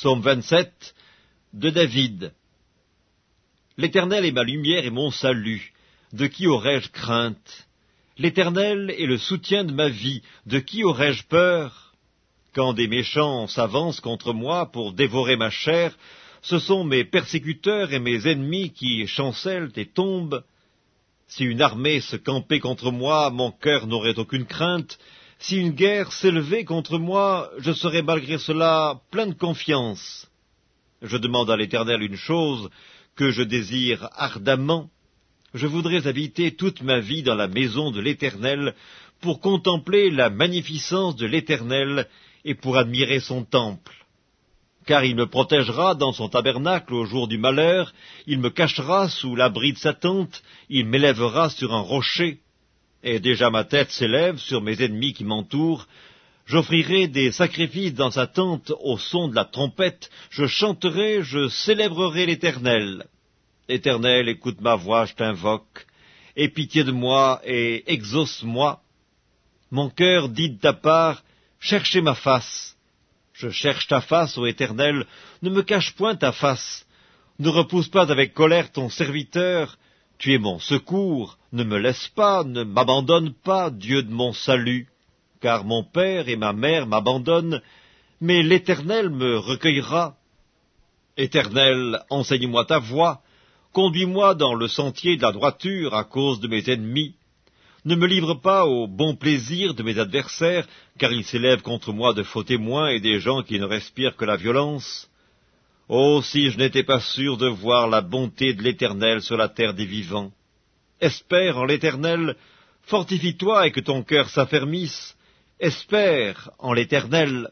Psaume 27 de David. L'Éternel est ma lumière et mon salut. De qui aurais-je crainte? L'Éternel est le soutien de ma vie. De qui aurais-je peur? Quand des méchants s'avancent contre moi pour dévorer ma chair, ce sont mes persécuteurs et mes ennemis qui chancellent et tombent. Si une armée se campait contre moi, mon cœur n'aurait aucune crainte. Si une guerre s'élevait contre moi, je serais malgré cela plein de confiance. Je demande à l'Éternel une chose que je désire ardemment. Je voudrais habiter toute ma vie dans la maison de l'Éternel pour contempler la magnificence de l'Éternel et pour admirer son temple car il me protégera dans son tabernacle au jour du malheur, il me cachera sous l'abri de sa tente, il m'élèvera sur un rocher, et déjà ma tête s'élève sur mes ennemis qui m'entourent, J'offrirai des sacrifices dans sa tente au son de la trompette, je chanterai, je célébrerai l'Éternel. Éternel, écoute ma voix, je t'invoque, aie pitié de moi et exauce-moi. Mon cœur dit de ta part, cherchez ma face. Je cherche ta face, ô Éternel, ne me cache point ta face. Ne repousse pas avec colère ton serviteur. Tu es mon secours, ne me laisse pas, ne m'abandonne pas, Dieu de mon salut. Car mon père et ma mère m'abandonnent, mais l'Éternel me recueillera. Éternel, enseigne-moi ta voie, conduis-moi dans le sentier de la droiture à cause de mes ennemis. Ne me livre pas au bon plaisir de mes adversaires, car ils s'élèvent contre moi de faux témoins et des gens qui ne respirent que la violence. Oh, si je n'étais pas sûr de voir la bonté de l'Éternel sur la terre des vivants. Espère en l'Éternel, fortifie-toi et que ton cœur s'affermisse. Espère en l'Éternel,